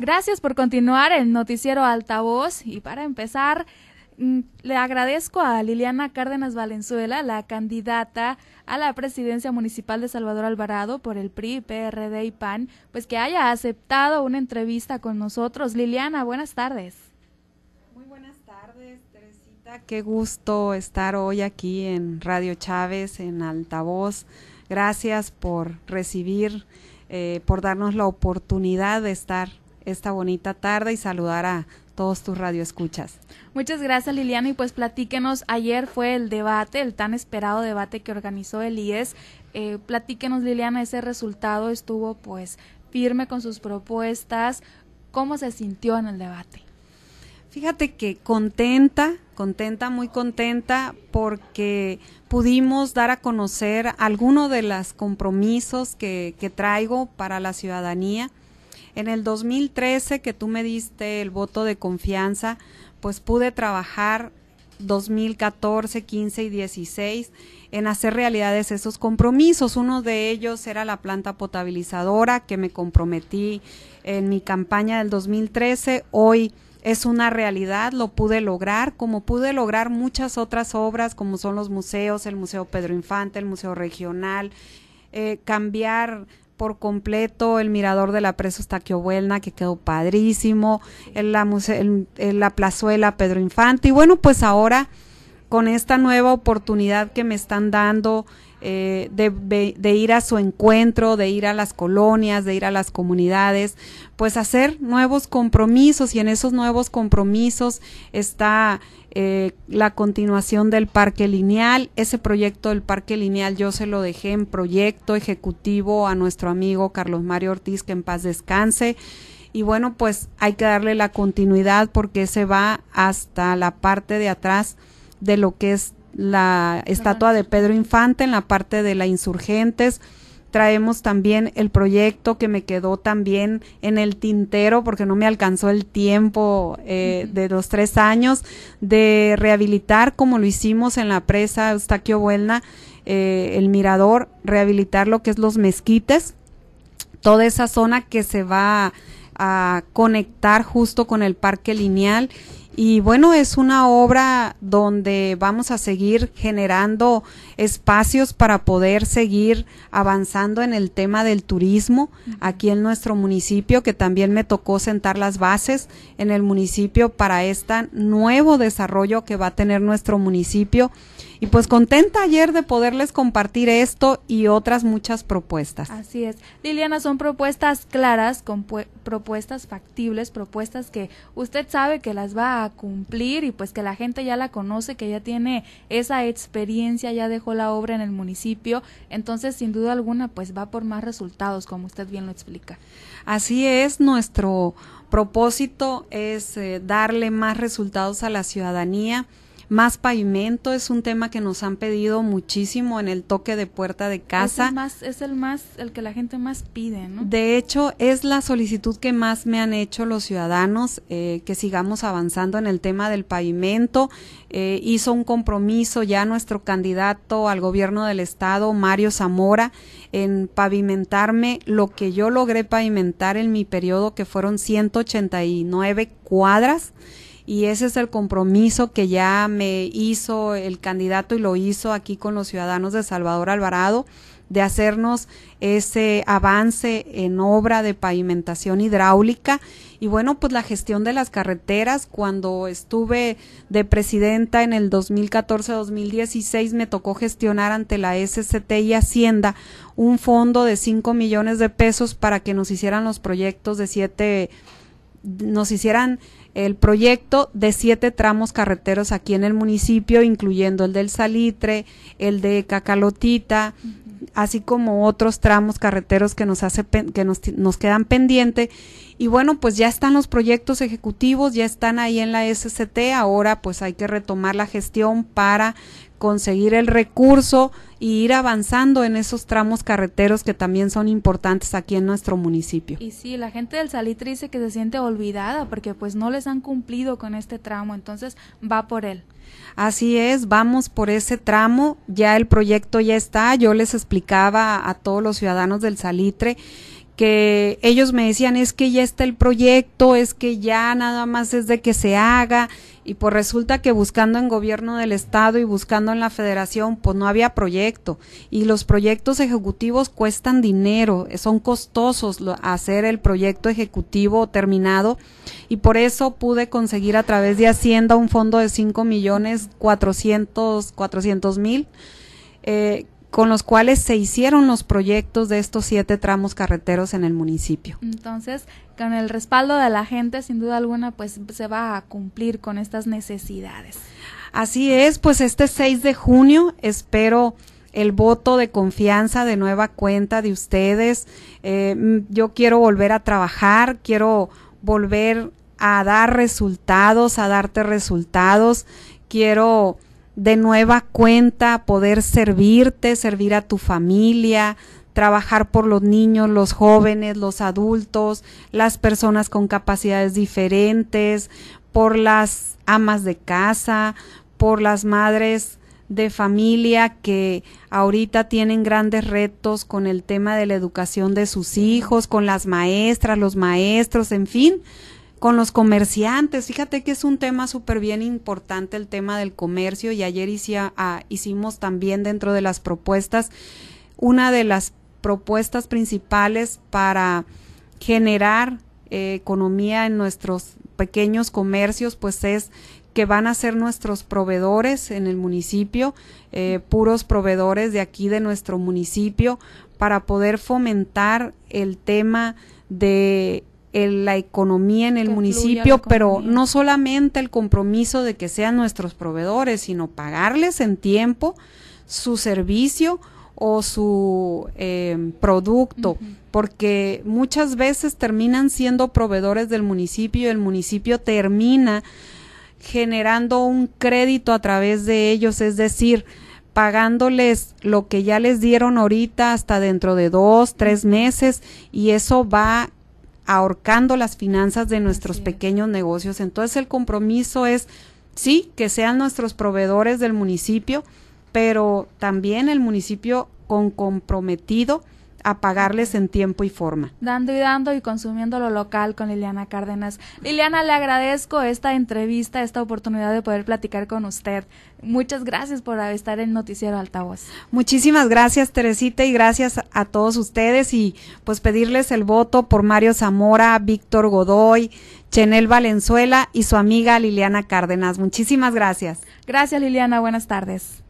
Gracias por continuar el noticiero Altavoz y para empezar mm, le agradezco a Liliana Cárdenas Valenzuela, la candidata a la presidencia municipal de Salvador Alvarado por el PRI, PRD y PAN, pues que haya aceptado una entrevista con nosotros. Liliana, buenas tardes. Muy buenas tardes, Teresita. Qué gusto estar hoy aquí en Radio Chávez, en Altavoz. Gracias por recibir, eh, por darnos la oportunidad de estar esta bonita tarde y saludar a todos tus radioescuchas. Muchas gracias Liliana y pues platíquenos, ayer fue el debate, el tan esperado debate que organizó el IES. Eh, platíquenos Liliana, ese resultado estuvo pues firme con sus propuestas. ¿Cómo se sintió en el debate? Fíjate que contenta, contenta, muy contenta porque pudimos dar a conocer algunos de los compromisos que, que traigo para la ciudadanía en el 2013 que tú me diste el voto de confianza, pues pude trabajar 2014, 15 y 16 en hacer realidades esos compromisos. Uno de ellos era la planta potabilizadora que me comprometí en mi campaña del 2013. Hoy es una realidad, lo pude lograr, como pude lograr muchas otras obras, como son los museos, el Museo Pedro Infante, el Museo Regional, eh, cambiar por completo el mirador de la presa Estaquiobuelna, que quedó padrísimo, en la, la plazuela Pedro Infante. Y bueno, pues ahora con esta nueva oportunidad que me están dando eh, de, de, ir a su encuentro, de ir a las colonias, de ir a las comunidades, pues hacer nuevos compromisos y en esos nuevos compromisos está eh, la continuación del parque lineal. Ese proyecto del parque lineal yo se lo dejé en proyecto ejecutivo a nuestro amigo Carlos Mario Ortiz, que en paz descanse. Y bueno, pues hay que darle la continuidad porque se va hasta la parte de atrás de lo que es la estatua de Pedro Infante en la parte de la Insurgentes. Traemos también el proyecto que me quedó también en el tintero porque no me alcanzó el tiempo eh, de los tres años de rehabilitar como lo hicimos en la presa Eustaquio Buelna, eh, el mirador, rehabilitar lo que es los mezquites, toda esa zona que se va a conectar justo con el parque lineal y bueno, es una obra donde vamos a seguir generando espacios para poder seguir avanzando en el tema del turismo aquí en nuestro municipio, que también me tocó sentar las bases en el municipio para este nuevo desarrollo que va a tener nuestro municipio y pues contenta ayer de poderles compartir esto y otras muchas propuestas. Así es. Liliana, son propuestas claras, con propuestas factibles, propuestas que usted sabe que las va a cumplir y pues que la gente ya la conoce, que ya tiene esa experiencia, ya dejó la obra en el municipio. Entonces, sin duda alguna, pues va por más resultados, como usted bien lo explica. Así es, nuestro propósito es eh, darle más resultados a la ciudadanía más pavimento es un tema que nos han pedido muchísimo en el toque de puerta de casa. Es el más, es el más, el que la gente más pide, ¿no? De hecho, es la solicitud que más me han hecho los ciudadanos, eh, que sigamos avanzando en el tema del pavimento. Eh, hizo un compromiso ya nuestro candidato al gobierno del estado, Mario Zamora, en pavimentarme lo que yo logré pavimentar en mi periodo, que fueron 189 cuadras y ese es el compromiso que ya me hizo el candidato y lo hizo aquí con los ciudadanos de Salvador Alvarado de hacernos ese avance en obra de pavimentación hidráulica. Y bueno, pues la gestión de las carreteras, cuando estuve de presidenta en el 2014-2016, me tocó gestionar ante la SCT y Hacienda un fondo de 5 millones de pesos para que nos hicieran los proyectos de siete, nos hicieran el proyecto de siete tramos carreteros aquí en el municipio, incluyendo el del Salitre, el de Cacalotita, así como otros tramos carreteros que nos hace que nos, nos quedan pendientes. Y bueno, pues ya están los proyectos ejecutivos, ya están ahí en la SCT, ahora pues hay que retomar la gestión para conseguir el recurso y ir avanzando en esos tramos carreteros que también son importantes aquí en nuestro municipio. Y sí, la gente del Salitre dice que se siente olvidada porque pues no les han cumplido con este tramo, entonces va por él. Así es, vamos por ese tramo, ya el proyecto ya está, yo les explicaba a todos los ciudadanos del Salitre que ellos me decían es que ya está el proyecto, es que ya nada más es de que se haga y pues resulta que buscando en gobierno del estado y buscando en la federación pues no había proyecto. Y los proyectos ejecutivos cuestan dinero, son costosos hacer el proyecto ejecutivo terminado. Y por eso pude conseguir a través de Hacienda un fondo de 5 millones 400 mil eh, con los cuales se hicieron los proyectos de estos siete tramos carreteros en el municipio. Entonces, con el respaldo de la gente, sin duda alguna, pues se va a cumplir con estas necesidades. Así es, pues este 6 de junio espero el voto de confianza de nueva cuenta de ustedes. Eh, yo quiero volver a trabajar, quiero volver a dar resultados, a darte resultados, quiero de nueva cuenta poder servirte, servir a tu familia, trabajar por los niños, los jóvenes, los adultos, las personas con capacidades diferentes, por las amas de casa, por las madres de familia que ahorita tienen grandes retos con el tema de la educación de sus hijos, con las maestras, los maestros, en fin, con los comerciantes. Fíjate que es un tema súper bien importante el tema del comercio y ayer ah, hicimos también dentro de las propuestas una de las propuestas principales para generar eh, economía en nuestros pequeños comercios, pues es que van a ser nuestros proveedores en el municipio, eh, puros proveedores de aquí de nuestro municipio, para poder fomentar el tema de la economía en el municipio, pero no solamente el compromiso de que sean nuestros proveedores, sino pagarles en tiempo su servicio o su eh, producto, porque muchas veces terminan siendo proveedores del municipio y el municipio termina generando un crédito a través de ellos, es decir, pagándoles lo que ya les dieron ahorita hasta dentro de dos, tres meses y eso va ahorcando las finanzas de nuestros pequeños negocios. Entonces el compromiso es, sí, que sean nuestros proveedores del municipio, pero también el municipio con comprometido a pagarles en tiempo y forma. Dando y dando y consumiendo lo local con Liliana Cárdenas. Liliana, le agradezco esta entrevista, esta oportunidad de poder platicar con usted. Muchas gracias por estar en Noticiero Altavoz. Muchísimas gracias, Teresita, y gracias a todos ustedes y pues pedirles el voto por Mario Zamora, Víctor Godoy, Chenel Valenzuela y su amiga Liliana Cárdenas. Muchísimas gracias. Gracias, Liliana. Buenas tardes.